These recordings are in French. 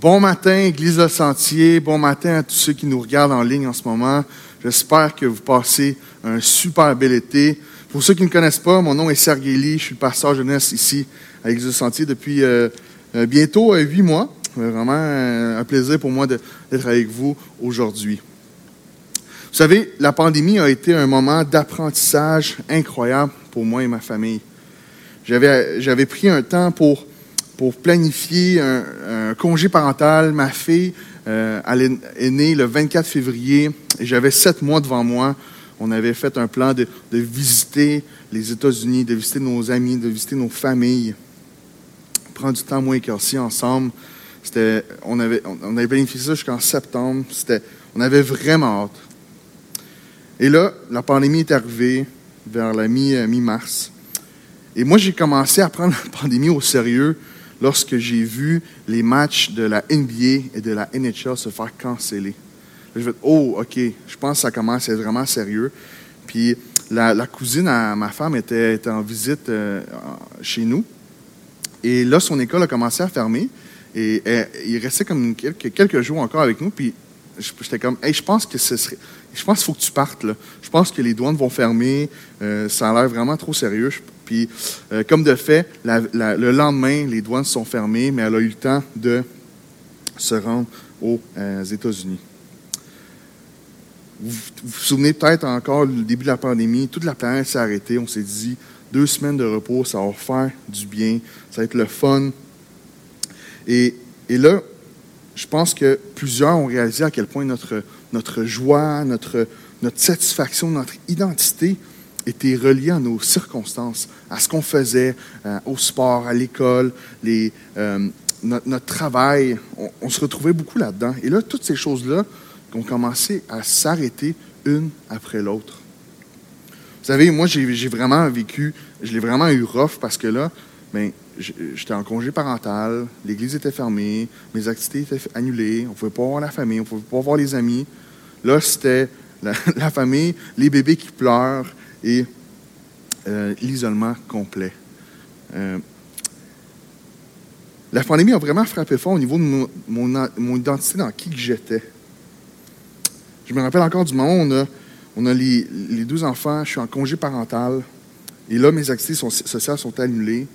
Bon matin, Église Le Sentier. Bon matin à tous ceux qui nous regardent en ligne en ce moment. J'espère que vous passez un super bel été. Pour ceux qui ne me connaissent pas, mon nom est Sergei. Je suis pasteur jeunesse ici à l'Église Le Sentier depuis euh, euh, bientôt euh, huit mois. Vraiment un plaisir pour moi d'être avec vous aujourd'hui. Vous savez, la pandémie a été un moment d'apprentissage incroyable pour moi et ma famille. J'avais pris un temps pour pour planifier un, congé parental. Ma fille euh, elle est, née le 24 février et j'avais sept mois devant moi. On avait fait un plan de, visiter les États-Unis, de visiter nos amis, de visiter nos familles, prendre du temps moins éclairci ensemble. C'était, on, avait, on avait planifié ça jusqu'en septembre. C'était, on avait vraiment hâte. Et là, la pandémie est arrivée vers la mi, mi-mars. Et moi, j'ai commencé à prendre la pandémie au sérieux lorsque j'ai vu les matchs de la NBA et de la NHL se faire canceller. Je vais oh, OK, je pense que ça commence à être vraiment sérieux. Puis la, cousine à ma femme était, en visite euh, chez nous. Et là, son école a commencé à fermer. Et, il restait comme quelques, quelques, jours encore avec nous. Puis j'étais comme, hey, je pense que ce serait, je pense qu'il faut que tu partes. Je pense que les douanes vont fermer. Euh, ça a l'air vraiment trop sérieux. Puis, euh, comme de fait, le lendemain, les douanes sont fermées, mais elle a eu le temps de se rendre aux euh, États-Unis. Vous, vous souvenez peut-être encore du début de la pandémie, toute la planète s'est arrêtée. On s'est dit, deux semaines de repos, ça va faire du bien, ça va être le fun. Et, là, je pense que plusieurs ont réalisé à quel point notre, notre joie, notre, notre satisfaction, notre identité était relié à nos circonstances, à ce qu'on faisait, euh, au sport, à l'école, euh, notre, travail. On, se retrouvait beaucoup là-dedans. Et là, toutes ces choses-là ont commencé à s'arrêter une après l'autre. Vous savez, moi, j'ai vraiment vécu, je l'ai vraiment eu rough parce que là, ben, j'étais en congé parental, l'église était fermée, mes activités étaient annulées, on ne pouvait pas voir la famille, on ne pouvait pas voir les amis. Là, c'était la, famille, les bébés qui pleurent, et euh, l'isolement complet. Euh, la pandémie a vraiment frappé fort au niveau de mon, identité dans qui j'étais. Je me rappelle encore du moment où on a, on a les, les, deux enfants, je suis en congé parental, et là, mes activités sociales sont annulées.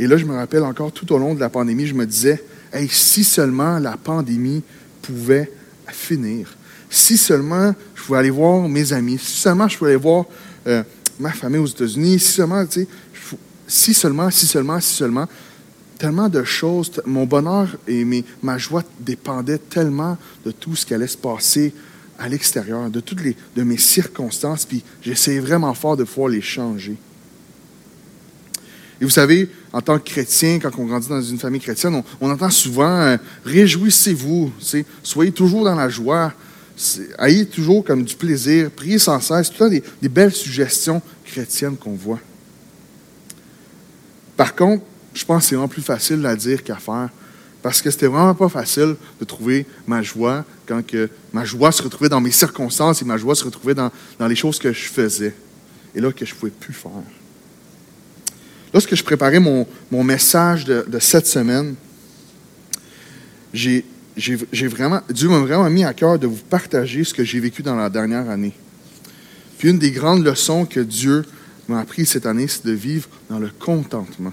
Et là, je me rappelle encore tout au long de la pandémie, je me disais, hey, si seulement la pandémie pouvait finir, si seulement je pouvais aller voir mes amis, si seulement je pouvais aller voir euh, ma famille aux États-Unis, si seulement, si seulement, si seulement, si seulement, tellement de choses, mon bonheur et ma joie dépendaient tellement de tout ce qui allait se passer à l'extérieur, de toutes les, de mes circonstances, puis j'essayais vraiment fort de pouvoir les changer. Et vous savez, en tant que chrétien, quand on grandit dans une famille chrétienne, on, entend souvent euh, Réjouissez-vous, soyez toujours dans la joie, ayez toujours comme du plaisir, priez sans cesse, tout ça des, belles suggestions chrétiennes qu'on voit. Par contre, je pense que c'est vraiment plus facile à dire qu'à faire. Parce que c'était vraiment pas facile de trouver ma joie quand ma joie se retrouvait dans mes circonstances et ma joie se retrouvait dans, les choses que je faisais. Et là, que je ne pouvais plus faire. Lorsque je préparais mon, message de, cette semaine, j'ai vraiment, Dieu m'a vraiment mis à cœur de vous partager ce que j'ai vécu dans la dernière année. Puis une des grandes leçons que Dieu m'a appris cette année, c'est de vivre dans le contentement.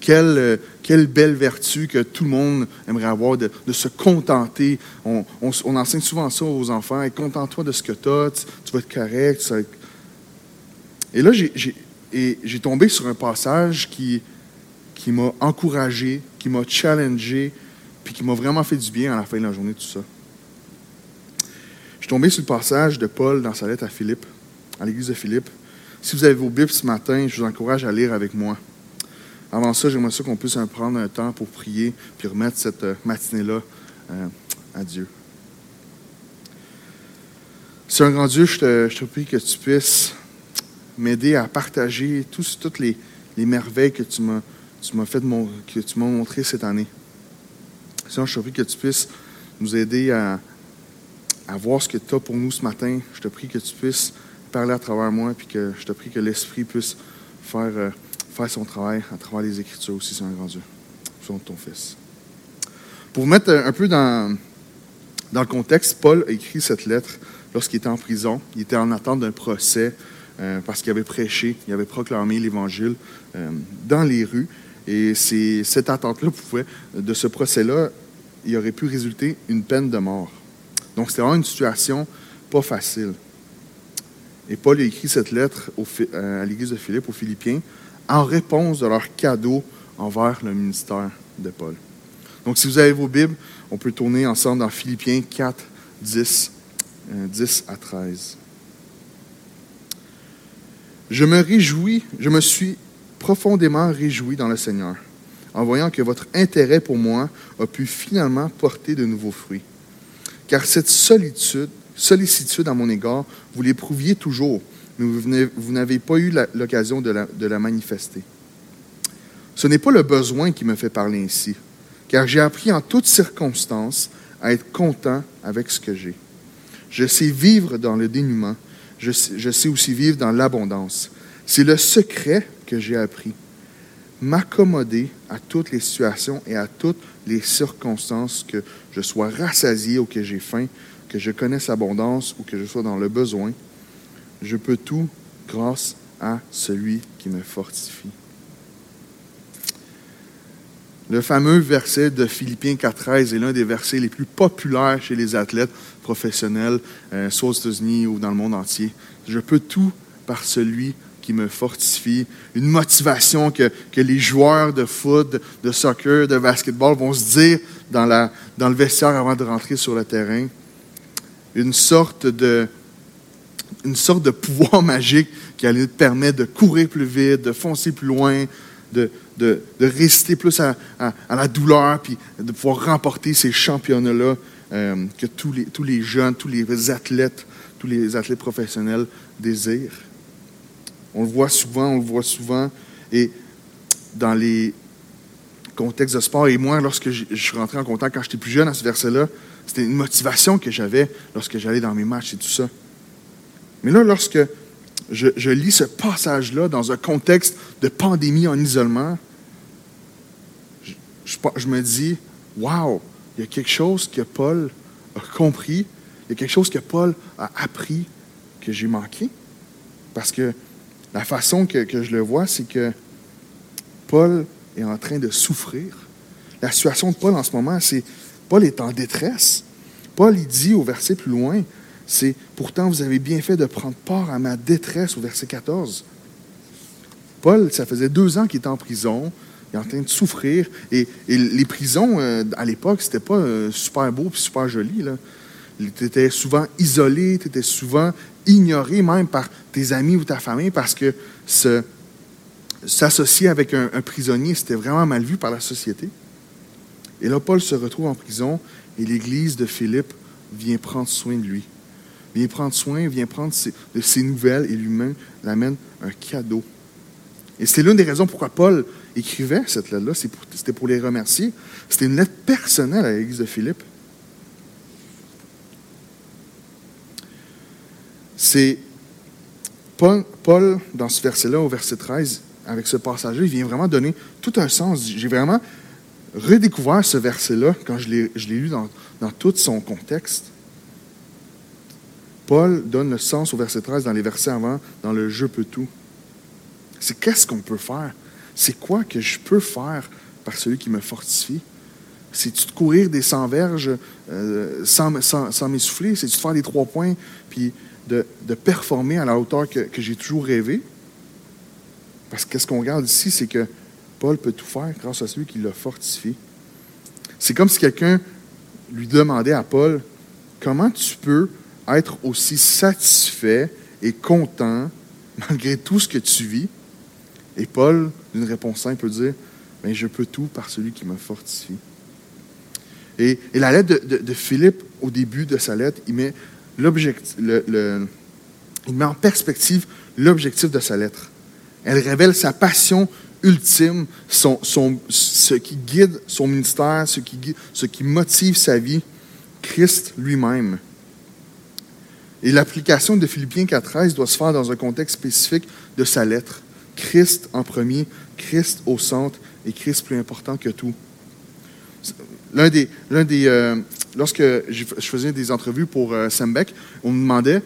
Quelle, quelle, belle vertu que tout le monde aimerait avoir de, se contenter. On, enseigne souvent ça aux enfants. Contente-toi de ce que tu as, tu, vas être correct. Et là, j'ai tombé sur un passage qui, qui m'a encouragé, qui m'a challengé, puis qui m'a vraiment fait du bien à la fin de la journée, tout ça. Je suis tombé sur le passage de Paul dans sa lettre à Philippe, à l'église de Philippe. Si vous avez vos Bibles ce matin, je vous encourage à lire avec moi. Avant ça, j'aimerais ça qu'on puisse prendre un temps pour prier puis remettre cette euh, matinée-là euh, à Dieu. Un grand Dieu, je te, prie que tu puisses m'aider à partager toutes les, merveilles que tu m'as fait que tu m'as montrées cette année. Seigneur, je te prie que tu puisses nous aider à, voir ce que tu as pour nous ce matin. Je te prie que tu puisses parler à travers moi, puis que je te prie que l'Esprit puisse faire, euh, faire son travail à travers les Écritures aussi, Seigneur grand Dieu. De ton Fils. Pour vous mettre un peu dans, dans le contexte, Paul a écrit cette lettre lorsqu'il était en prison. Il était en attente d'un procès euh, parce qu'il avait prêché, il avait proclamé l'Évangile euh, dans les rues. Et cette attente-là pouvait, de ce procès-là, il aurait pu résulter une peine de mort. Donc c'était vraiment une situation pas facile. Et Paul a écrit cette lettre à l'église de Philippe, aux Philippiens, en réponse de leur cadeau envers le ministère de Paul. Donc, si vous avez vos Bibles, on peut tourner ensemble dans Philippiens 4, 10, 10 à 13. Je me réjouis, je me suis profondément réjoui dans le Seigneur, en voyant que votre intérêt pour moi a pu finalement porter de nouveaux fruits. Car cette sollicitude à mon égard, vous l'éprouviez toujours, mais vous n'avez pas eu l'occasion de la, manifester. Ce n'est pas le besoin qui me fait parler ainsi, car j'ai appris en toutes circonstances à être content avec ce que j'ai. Je sais vivre dans le dénuement, je sais aussi vivre dans l'abondance. C'est le secret que j'ai appris. M'accommoder à toutes les situations et à toutes les circonstances, que je sois rassasié ou que j'ai faim, que je connaisse l'abondance ou que je sois dans le besoin. Je peux tout grâce à celui qui me fortifie. Le fameux verset de Philippiens 4.13 est l'un des versets les plus populaires chez les athlètes professionnels, euh, soit aux États-Unis ou dans le monde entier. Je peux tout par celui qui me fortifie. Une motivation que, les joueurs de foot, de, soccer, de basketball vont se dire dans, le vestiaire avant de rentrer sur le terrain. Une sorte de, une pouvoir magique qui allait permettre de courir plus vite, de foncer plus loin, de, de, résister plus à, la douleur, puis de pouvoir remporter ces championnats-là euh, que tous les, tous les jeunes, tous les athlètes, tous les athlètes professionnels désirent. On le voit souvent, on le voit souvent, et dans les contextes de sport, et moi, lorsque je, suis rentré en contact quand j'étais plus jeune à ce verset-là, c'était une motivation que j'avais lorsque j'allais dans mes matchs et tout ça. Mais là, lorsque je, lis ce passage-là dans un contexte de pandémie en isolement, je, me dis, wow, il y a quelque chose que Paul a compris, il y a quelque chose que Paul a appris que j'ai manqué. Parce que la façon que, que je le vois, c'est que Paul est en train de souffrir. La situation de Paul en ce moment, c'est Paul est en détresse. Paul, il dit au verset plus loin, c'est Pourtant, vous avez bien fait de prendre part à ma détresse au verset 14. Paul, ça faisait deux ans qu'il était en prison, il est en train de souffrir. Et, les prisons, euh, à l'époque, c'était pas euh, super beau et super joli. Tu étais souvent isolé, tu étais souvent ignoré même par tes amis ou ta famille parce que s'associer avec un, un prisonnier, c'était vraiment mal vu par la société. Et là, Paul se retrouve en prison et l'Église de Philippe vient prendre soin de lui vient prendre soin, vient prendre de ses nouvelles et lui-même l'amène un cadeau. Et c'est l'une des raisons pourquoi Paul écrivait cette lettre-là, c'était pour les remercier. C'était une lettre personnelle à l'église de Philippe. C'est Paul, dans ce verset-là, au verset 13, avec ce passage-là, il vient vraiment donner tout un sens. J'ai vraiment redécouvert ce verset-là quand je l'ai lu dans, dans tout son contexte. Paul donne le sens au verset 13 dans les versets avant, dans le je peux tout. C'est qu'est-ce qu'on peut faire? C'est quoi que je peux faire par celui qui me fortifie? C'est-tu de courir des 100 verges euh, sans, sans, m'essouffler? C'est-tu de faire des trois points puis de, performer à la hauteur que, que j'ai toujours rêvé? Parce que ce qu'on regarde ici, c'est que Paul peut tout faire grâce à celui qui le fortifie. C'est comme si quelqu'un lui demandait à Paul, comment tu peux être aussi satisfait et content malgré tout ce que tu vis? Et Paul, d'une réponse simple, peut dire, mais je peux tout par celui qui me fortifie. Et, la lettre de, Philippe, au début de sa lettre, il met, le, il met en perspective l'objectif de sa lettre. Elle révèle sa passion ultime, son, son, ce qui guide son ministère, ce qui, ce qui motive sa vie, Christ lui-même. Et l'application de Philippiens 4.13 doit se faire dans un contexte spécifique de sa lettre. Christ en premier, Christ au centre et Christ plus important que tout. l'un des, l'un des, euh, lorsque je faisais des entrevues pour euh, Sembec, on me demandait,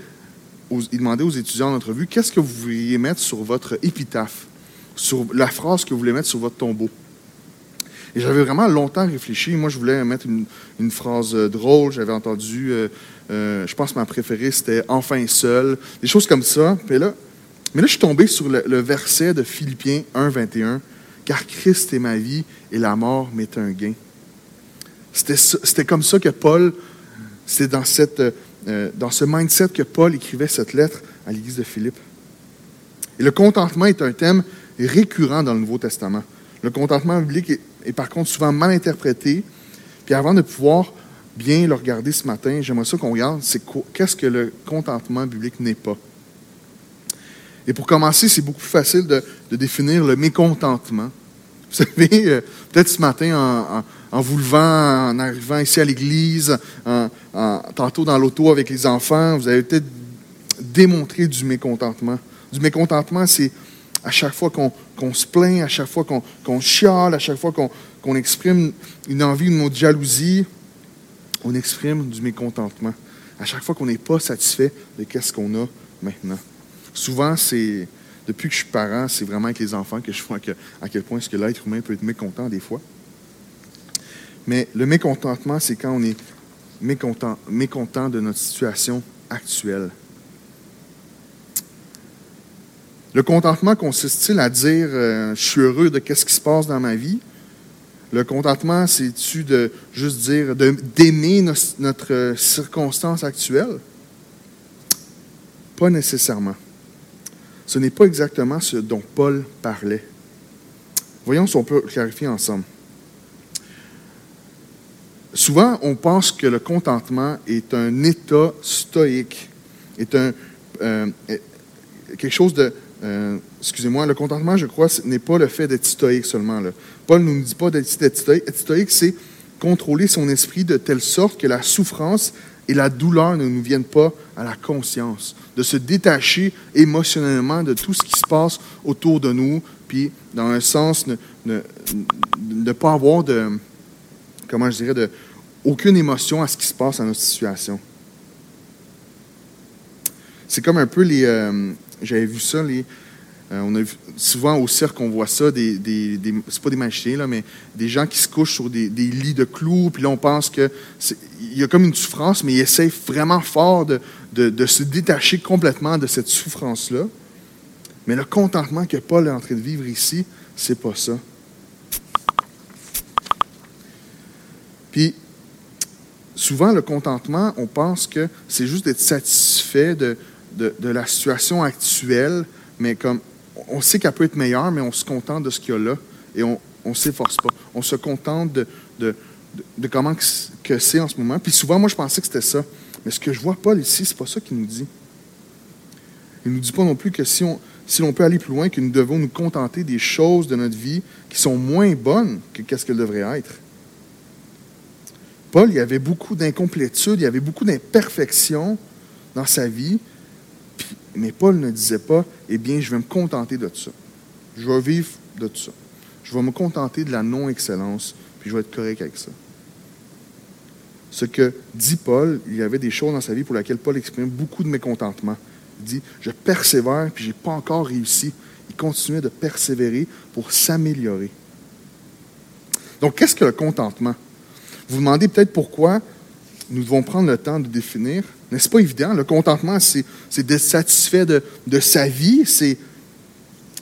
il demandait aux étudiants en entrevue, qu'est-ce que vous voudriez mettre sur votre épitaphe, sur la phrase que vous voulez mettre sur votre tombeau. Et j'avais vraiment longtemps réfléchi. Moi, je voulais mettre une, phrase euh, drôle. J'avais entendu, je pense que ma préférée, c'était Enfin seul. Des choses comme ça. mais là, mais là, je suis tombé sur le, verset de Philippiens 1, 21. Car Christ est ma vie et la mort m'est un gain. C'était comme ça que Paul, c'est dans, euh, dans ce mindset que Paul écrivait cette lettre à l'église de Philippe. Et le contentement est un thème récurrent dans le Nouveau Testament. Le contentement biblique est, par contre souvent mal interprété. Puis avant de pouvoir bien le regarder ce matin, j'aimerais ça qu'on regarde, qu'est-ce que le contentement biblique n'est pas. Et pour commencer, c'est beaucoup plus facile de, définir le mécontentement. Vous savez, euh, peut-être ce matin, en vous levant, en arrivant ici à l'église, tantôt dans l'auto avec les enfants, vous avez peut-être démontré du mécontentement. Du mécontentement, c'est à chaque fois qu'on se plaint, à chaque fois qu'on chiale, à chaque fois qu'on exprime une envie, une autre jalousie, on exprime du mécontentement. À chaque fois qu'on n'est pas satisfait de ce qu'on a maintenant. Souvent, c'est depuis que je suis parent, c'est vraiment avec les enfants que je vois à quel point que l'être humain peut être mécontent des fois. Mais le mécontentement, c'est quand on est mécontent, de notre situation actuelle. Le contentement consiste-t-il à dire euh, je suis heureux de ce qui se passe dans ma vie? Le contentement, c'est-tu de juste dire d'aimer notre circonstance actuelle? Pas nécessairement. Ce n'est pas exactement ce dont Paul parlait. Voyons si on peut clarifier ensemble. Souvent, on pense que le contentement est un état stoïque, est un, euh, quelque chose de... Euh, excusez-moi, le contentement, je crois, n'est pas le fait d'être stoïque seulement. Paul ne nous dit pas d'être stoïque. Être stoïque, c'est contrôler son esprit de telle sorte que la souffrance et la douleur ne nous viennent pas à la conscience, de se détacher émotionnellement de tout ce qui se passe autour de nous, puis dans un sens, ne, ne pas avoir de comment je dirais, de aucune émotion à ce qui se passe dans notre situation. C'est comme un peu les. Euh, j'avais vu ça, les. Euh, on a souvent au cirque, on voit ça, des, des, c'est pas des magiciens, là, mais des gens qui se couchent sur des, lits de clous, puis là, on pense qu'il y a comme une souffrance, mais ils essayent vraiment fort de, de, se détacher complètement de cette souffrance-là. Mais le contentement que Paul est en train de vivre ici, c'est pas ça. Puis, souvent, le contentement, on pense que c'est juste d'être satisfait de, de, la situation actuelle, mais comme on sait qu'elle peut être meilleure, mais on se contente de ce qu'il y a là et on ne s'efforce pas. On se contente de, comment que c'est en ce moment. Puis souvent, moi, je pensais que c'était ça. Mais ce que je vois Paul ici, c'est pas ça qu'il nous dit. Il ne nous dit pas non plus que si on, l'on peut aller plus loin, que nous devons nous contenter des choses de notre vie qui sont moins bonnes que qu'est-ce qu'elles devraient être. Paul, il y avait beaucoup d'incomplétudes, il y avait beaucoup d'imperfections dans sa vie, mais Paul ne disait pas, eh bien, je vais me contenter de ça. Je vais vivre de ça. Je vais me contenter de la non-excellence, puis je vais être correct avec ça. Ce que dit Paul, il y avait des choses dans sa vie pour lesquelles Paul exprime beaucoup de mécontentement. Il dit, je persévère, puis je n'ai pas encore réussi. Il continuait de persévérer pour s'améliorer. Donc, qu'est-ce que le contentement? Vous vous demandez peut-être pourquoi nous devons prendre le temps de définir. N'est-ce pas évident? Le contentement, c'est d'être satisfait de, sa vie,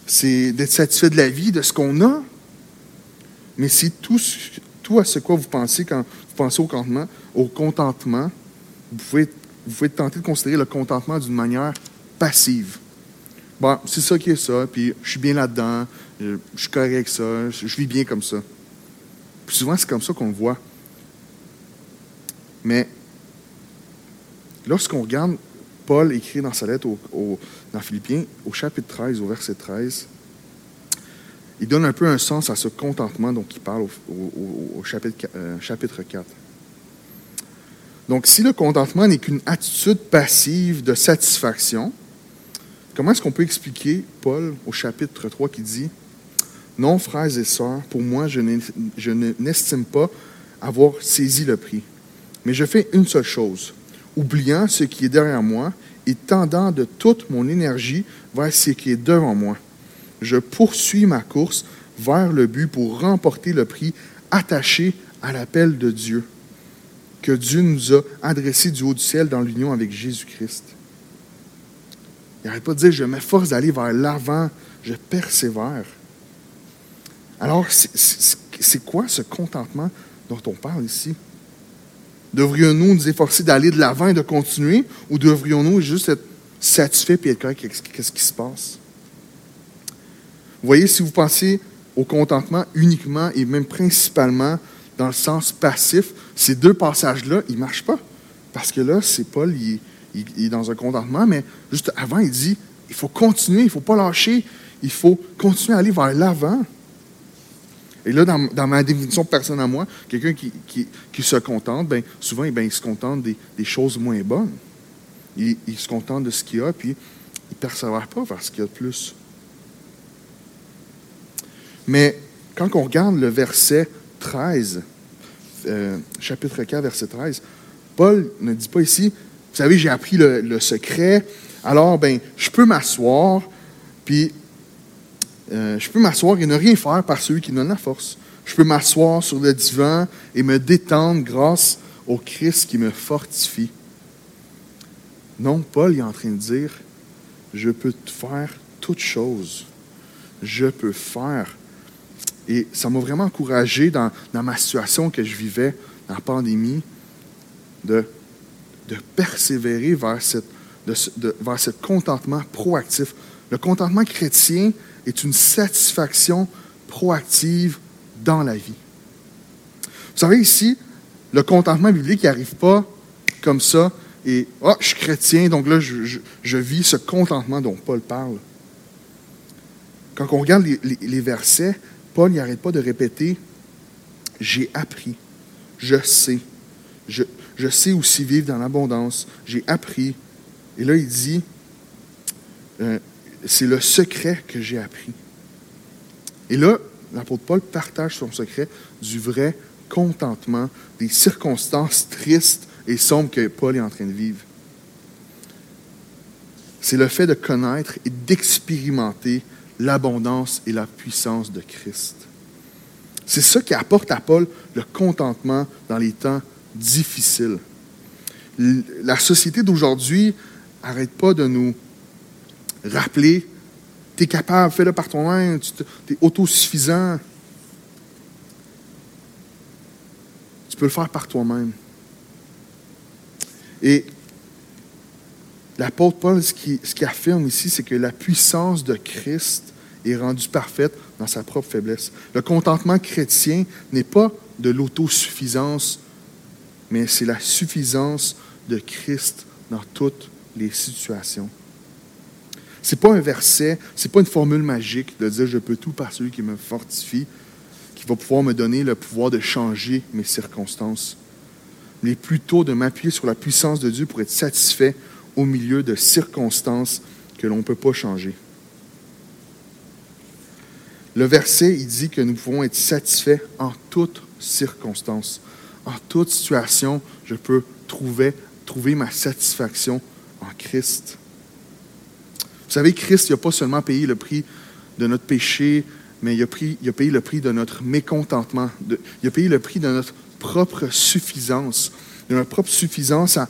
c'est d'être satisfait de la vie, de ce qu'on a. Mais c'est tout, tout à ce quoi vous pensez quand vous pensez au contentement. Au contentement vous, pouvez, vous pouvez tenter de considérer le contentement d'une manière passive. Bon, c'est ça qui est ça, puis je suis bien là-dedans, je, suis correct avec ça, je, je vis bien comme ça. Puis souvent, c'est comme ça qu'on le voit. Mais lorsqu'on regarde Paul écrit dans sa lettre dans Philippiens, au chapitre 13, au verset 13, il donne un peu un sens à ce contentement dont il parle au, chapitre, euh, chapitre 4. Donc, si le contentement n'est qu'une attitude passive de satisfaction, comment est-ce qu'on peut expliquer Paul au chapitre 3 qui dit Non, frères et sœurs, pour moi, je n'estime pas avoir saisi le prix. Mais je fais une seule chose, oubliant ce qui est derrière moi et tendant de toute mon énergie vers ce qui est devant moi. Je poursuis ma course vers le but pour remporter le prix attaché à l'appel de Dieu, que Dieu nous a adressé du haut du ciel dans l'union avec Jésus-Christ. Il n'arrête pas de dire, je m'efforce d'aller vers l'avant, je persévère. Alors, c'est quoi ce contentement dont on parle ici? Devrions-nous nous efforcer d'aller de l'avant et de continuer, ou devrions-nous juste être satisfaits et être corrects qu'est-ce qui se passe? Vous voyez, si vous pensez au contentement uniquement et même principalement dans le sens passif, ces deux passages-là, ils ne marchent pas. Parce que là, c'est Paul, il, il, est dans un contentement, mais juste avant, il dit, il faut continuer, il ne faut pas lâcher, il faut continuer à aller vers l'avant. Et là, dans, ma définition personnelle à moi, quelqu'un qui, se contente, ben, souvent, ben, il se contente des, choses moins bonnes. Il, se contente de ce qu'il a, puis il ne persévère pas vers ce qu'il y a de plus. Mais quand on regarde le verset 13, euh, chapitre 4, verset 13, Paul ne dit pas ici, vous savez, j'ai appris le, secret, alors ben, je peux m'asseoir, puis euh, je peux m'asseoir et ne rien faire par celui qui donne la force. Je peux m'asseoir sur le divan et me détendre grâce au Christ qui me fortifie. Non, Paul est en train de dire, je peux faire toute chose. Je peux faire. Et ça m'a vraiment encouragé dans, ma situation que je vivais dans la pandémie de, persévérer vers ce contentement proactif. Le contentement chrétien, est une satisfaction proactive dans la vie. Vous savez, ici, le contentement biblique n'arrive pas comme ça et oh, je suis chrétien, donc là, je, vis ce contentement dont Paul parle. Quand on regarde les, versets, Paul n'arrête pas de répéter J'ai appris, je sais, je, je sais aussi vivre dans l'abondance, j'ai appris. Et là, il dit euh, c'est le secret que j'ai appris. Et là, l'apôtre Paul partage son secret du vrai contentement des circonstances tristes et sombres que Paul est en train de vivre. C'est le fait de connaître et d'expérimenter l'abondance et la puissance de Christ. C'est ça qui apporte à Paul le contentement dans les temps difficiles. La société d'aujourd'hui n'arrête pas de nous rappeler, tu es capable, fais-le par toi-même, tu es autosuffisant. Tu peux le faire par toi-même. Et l'apôtre Paul, ce qu'il ce affirme ici, c'est que la puissance de Christ est rendue parfaite dans sa propre faiblesse. Le contentement chrétien n'est pas de l'autosuffisance, mais c'est la suffisance de Christ dans toutes les situations. Ce n'est pas un verset, ce n'est pas une formule magique de dire je peux tout par celui qui me fortifie, qui va pouvoir me donner le pouvoir de changer mes circonstances, mais plutôt de m'appuyer sur la puissance de Dieu pour être satisfait au milieu de circonstances que l'on ne peut pas changer. Le verset, il dit que nous pouvons être satisfaits en toutes circonstances. En toute situation, je peux trouver ma satisfaction en Christ. Vous savez, Christ n'a pas seulement payé le prix de notre péché, mais il a, payé le prix de notre mécontentement. il a payé le prix de notre propre suffisance, de notre propre suffisance à,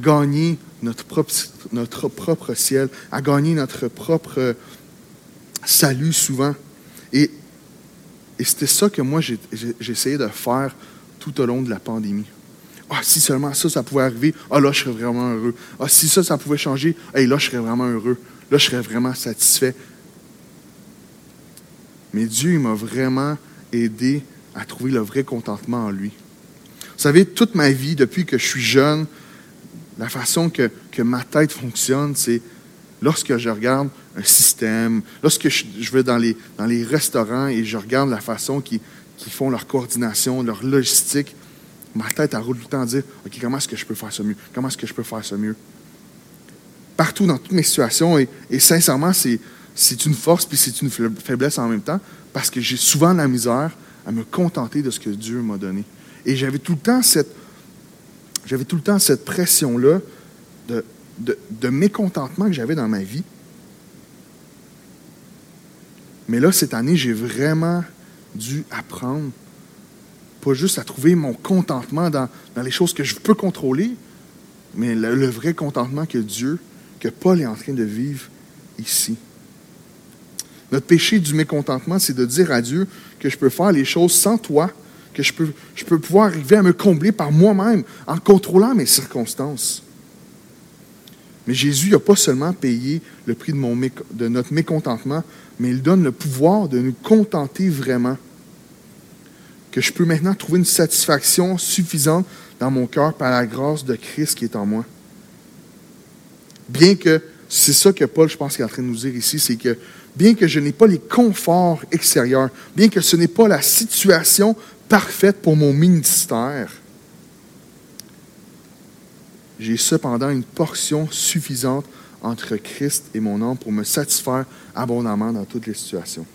gagner notre propre, notre propre ciel, à gagner notre propre salut souvent. Et, et c'était ça que moi, j'essayais de faire tout au long de la pandémie. Ah, si seulement ça, ça pouvait arriver, ah là, je serais vraiment heureux. Ah, si ça, ça pouvait changer, hey, là, je serais vraiment heureux là, je serais vraiment satisfait. Mais Dieu m'a vraiment aidé à trouver le vrai contentement en lui. Vous savez, toute ma vie, depuis que je suis jeune, la façon que, ma tête fonctionne, c'est lorsque je regarde un système, lorsque je, vais dans les, dans les restaurants et je regarde la façon qu'ils font leur coordination, leur logistique, ma tête a roule tout le temps à dire OK, comment est-ce que je peux faire ça mieux? Comment est-ce que je peux faire ça mieux partout dans toutes mes situations. Et, sincèrement, c'est une force puis c'est une faiblesse en même temps parce que j'ai souvent la misère à me contenter de ce que Dieu m'a donné. Et j'avais tout le temps cette, j'avais tout le temps cette pression-là de, de mécontentement que j'avais dans ma vie. Mais là, cette année, j'ai vraiment dû apprendre, pas juste à trouver mon contentement dans, les choses que je peux contrôler, mais le, vrai contentement que Dieu, que Paul est en train de vivre ici. Notre péché du mécontentement, c'est de dire à Dieu que je peux faire les choses sans toi, que je peux, pouvoir arriver à me combler par moi-même en contrôlant mes circonstances. Mais Jésus n'a pas seulement payé le prix de, de notre mécontentement, mais il donne le pouvoir de nous contenter vraiment. Que je peux maintenant trouver une satisfaction suffisante dans mon cœur par la grâce de Christ qui est en moi. Bien que, c'est ça que Paul, je pense, est en train de nous dire ici, c'est que bien que je n'ai pas les conforts extérieurs, bien que ce n'est pas la situation parfaite pour mon ministère, j'ai cependant une portion suffisante entre Christ et mon âme pour me satisfaire abondamment dans toutes les situations.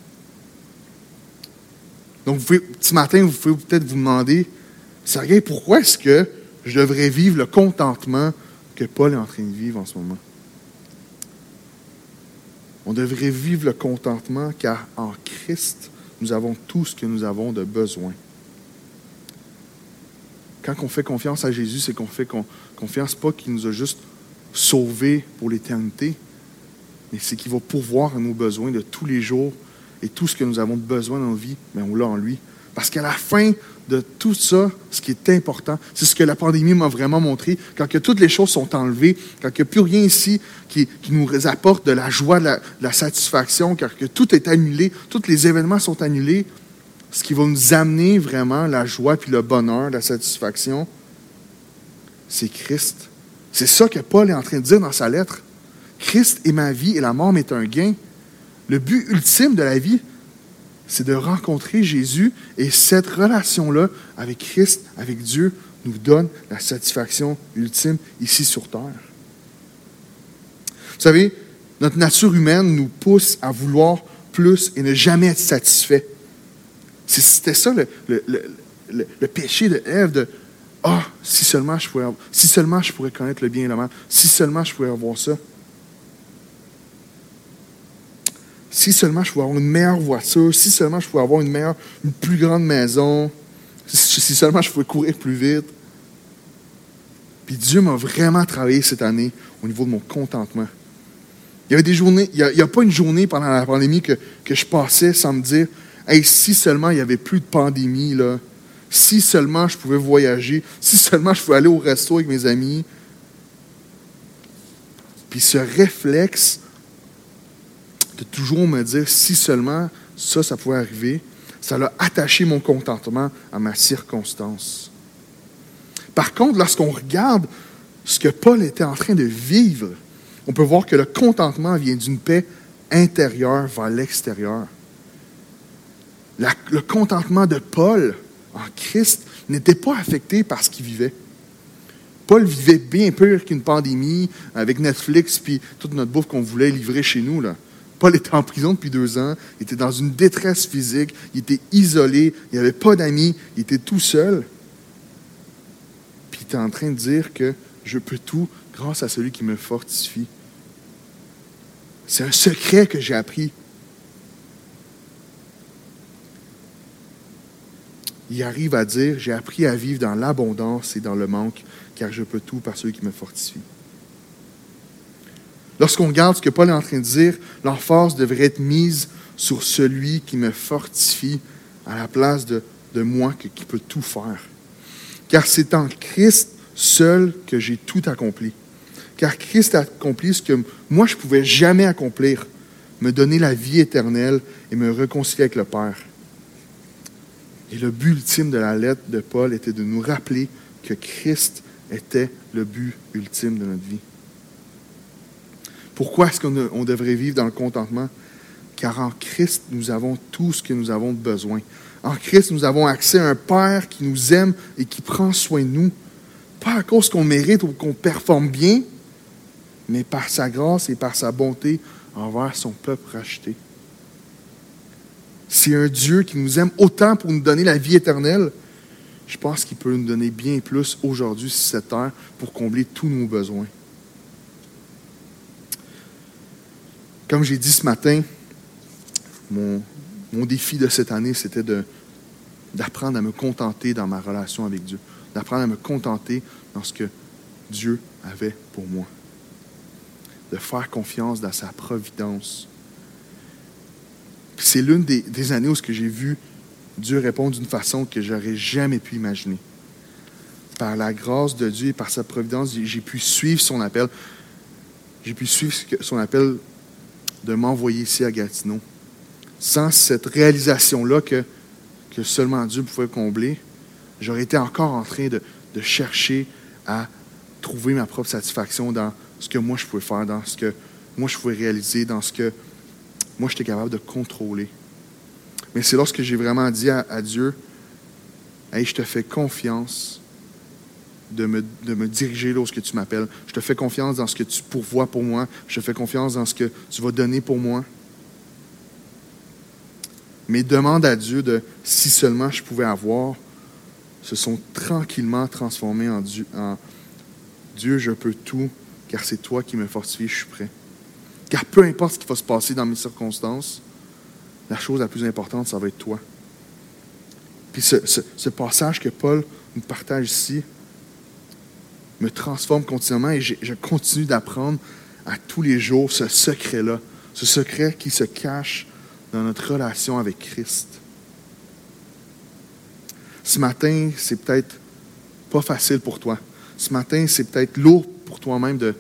Donc, ce matin, vous pouvez peut-être vous demander, Sergei, pourquoi est-ce que je devrais vivre le contentement Paul est en train de vivre en ce moment? On devrait vivre le contentement car en Christ, nous avons tout ce que nous avons de besoin. Quand on fait confiance à Jésus, c'est qu'on fait confiance pas qu'il nous a juste sauvés pour l'éternité, mais c'est qu'il va pourvoir nos besoins de tous les jours et tout ce que nous avons besoin dans nos vies, mais on l'a en lui. Parce qu'à la fin de tout ça, ce qui est important, c'est ce que la pandémie m'a vraiment montré. Quand que toutes les choses sont enlevées, quand il n'y a plus rien ici qui, nous apporte de la joie, de la, satisfaction, quand que tout est annulé, tous les événements sont annulés, ce qui va nous amener vraiment la joie puis le bonheur, la satisfaction, c'est Christ. C'est ça que Paul est en train de dire dans sa lettre. Christ est ma vie et la mort m'est un gain. Le but ultime de la vie, c'est de rencontrer Jésus et cette relation-là avec Christ, avec Dieu, nous donne la satisfaction ultime ici sur terre. Vous savez, notre nature humaine nous pousse à vouloir plus et ne jamais être satisfait. C'était ça le, péché de Ève, de Ah, si seulement je pourrais connaître le bien et le mal, si seulement je pourrais avoir ça. Si seulement je pouvais avoir une meilleure voiture, si seulement je pouvais avoir une meilleure, une plus grande maison, si seulement je pouvais courir plus vite. Puis Dieu m'a vraiment travaillé cette année au niveau de mon contentement. Il y avait des journées, il n'y a, pas une journée pendant la pandémie que, que je passais sans me dire Hey, si seulement il n'y avait plus de pandémie, là, si seulement je pouvais voyager, si seulement je pouvais aller au resto avec mes amis. Puis ce réflexe de toujours me dire si seulement ça, ça pouvait arriver, ça a attaché mon contentement à ma circonstance. Par contre, lorsqu'on regarde ce que Paul était en train de vivre, on peut voir que le contentement vient d'une paix intérieure vers l'extérieur le contentement de Paul en Christ n'était pas affecté par ce qu'il vivait. Paul vivait bien pire qu'une pandémie avec Netflix puis toute notre bouffe qu'on voulait livrer chez nous. Là. Paul était en prison depuis deux ans, il était dans une détresse physique, il était isolé, il n'avait pas d'amis, il était tout seul. Puis il était en train de dire que je peux tout grâce à celui qui me fortifie. C'est un secret que j'ai appris il arrive à dire, j'ai appris à vivre dans l'abondance et dans le manque, car je peux tout par celui qui me fortifie. Lorsqu'on regarde ce que Paul est en train de dire, l'emphase devrait être mise sur celui qui me fortifie à la place de, de moi qui peut tout faire. Car c'est en Christ seul que j'ai tout accompli. Car Christ a accompli ce que moi je ne pouvais jamais accomplir, me donner la vie éternelle et me réconcilier avec le Père. Et le but ultime de la lettre de Paul était de nous rappeler que Christ était le but ultime de notre vie. Pourquoi est-ce qu'on devrait vivre dans le contentement? Car en Christ, nous avons tout ce que nous avons besoin. En Christ, nous avons accès à un Père qui nous aime et qui prend soin de nous. Pas à cause qu'on mérite ou qu'on performe bien, mais par sa grâce et par sa bonté envers son peuple racheté. C'est un Dieu qui nous aime autant pour nous donner la vie éternelle. je pense qu'il peut nous donner bien plus aujourd'hui sur cette terre pour combler tous nos besoins. Comme j'ai dit ce matin, mon, défi de cette année, c'était d'apprendre à me contenter dans ma relation avec Dieu, d'apprendre à me contenter dans ce que Dieu avait pour moi, de faire confiance dans sa providence. C'est l'une des, des, années où j'ai vu Dieu répondre d'une façon que j'aurais jamais pu imaginer. Par la grâce de Dieu et par sa providence, j'ai pu suivre son appel. J'ai pu suivre son appel de m'envoyer ici à Gatineau. Sans cette réalisation-là que, que seulement Dieu pouvait combler, j'aurais été encore en train de, de chercher à trouver ma propre satisfaction dans ce que moi je pouvais faire, dans ce que moi je pouvais réaliser, dans ce que moi j'étais capable de contrôler. Mais c'est lorsque j'ai vraiment dit à, Dieu, Hey, je te fais confiance de me, diriger lorsque tu m'appelles. Je te fais confiance dans ce que tu pourvois pour moi. Je te fais confiance dans ce que tu vas donner pour moi. Mes demandes à Dieu de si seulement je pouvais avoir se sont tranquillement transformées en Dieu, je peux tout, car c'est toi qui me fortifie, je suis prêt. Car peu importe ce qui va se passer dans mes circonstances, la chose la plus importante, ça va être toi. Puis ce, passage que Paul nous partage ici me transforme continuellement et je continue d'apprendre à tous les jours ce secret-là, ce secret qui se cache dans notre relation avec Christ. Ce matin, c'est peut-être pas facile pour toi. Ce matin, c'est peut-être lourd pour toi-même de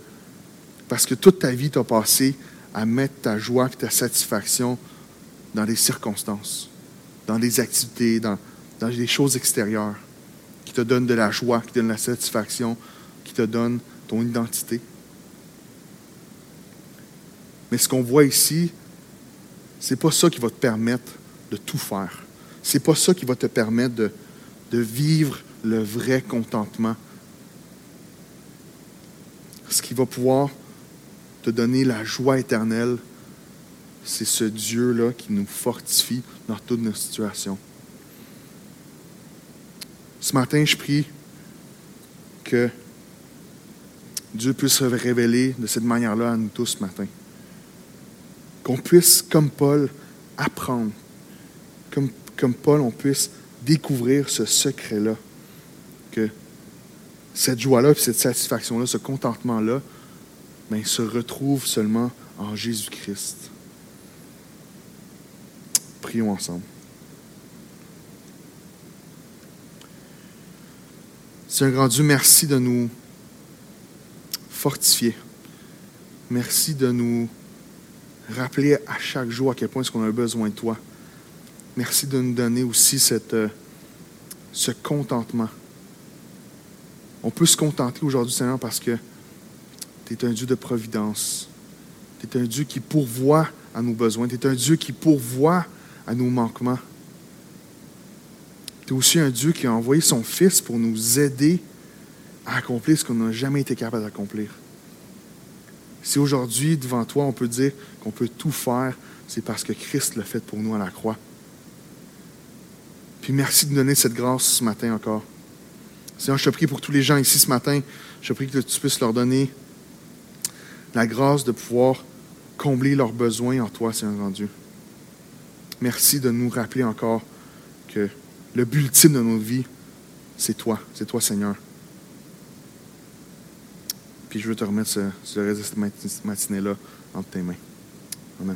parce que toute ta vie t'a passé à mettre ta joie et ta satisfaction dans des circonstances, dans des activités, dans, dans des choses extérieures qui te donnent de la joie, qui te donnent de la satisfaction, qui te donnent ton identité. Mais ce qu'on voit ici, c'est pas ça qui va te permettre de tout faire. C'est pas ça qui va te permettre de, de vivre le vrai contentement. Ce qui va pouvoir te donner la joie éternelle, c'est ce Dieu-là qui nous fortifie dans toutes nos situations. Ce matin, je prie que Dieu puisse se révéler de cette manière-là à nous tous ce matin. Qu'on puisse, comme Paul, apprendre. Comme, comme Paul, on puisse découvrir ce secret-là. Que cette joie-là, cette satisfaction-là, ce contentement-là, ben, se retrouve seulement en Jésus-Christ. Prions ensemble. Seigneur grand Dieu, merci de nous fortifier. Merci de nous rappeler à chaque jour à quel point est-ce qu'on a besoin de toi. Merci de nous donner aussi cette, euh, ce contentement. On peut se contenter aujourd'hui, Seigneur, parce que tu es un Dieu de providence. Tu es un Dieu qui pourvoit à nos besoins. Tu es un Dieu qui pourvoit à nos manquements. Tu es aussi un Dieu qui a envoyé son Fils pour nous aider à accomplir ce qu'on n'a jamais été capable d'accomplir. Si aujourd'hui, devant toi, on peut dire qu'on peut tout faire, c'est parce que Christ l'a fait pour nous à la croix. Puis merci de nous donner cette grâce ce matin encore. Seigneur, je te prie pour tous les gens ici ce matin. Je te prie que tu puisses leur donner la grâce de pouvoir combler leurs besoins en toi, Seigneur grand Dieu. Merci de nous rappeler encore que le but ultime de notre vie, c'est toi, c'est toi, Seigneur. Puis je veux te remettre ce, ce reste de cette matinée-là entre tes mains. Amen.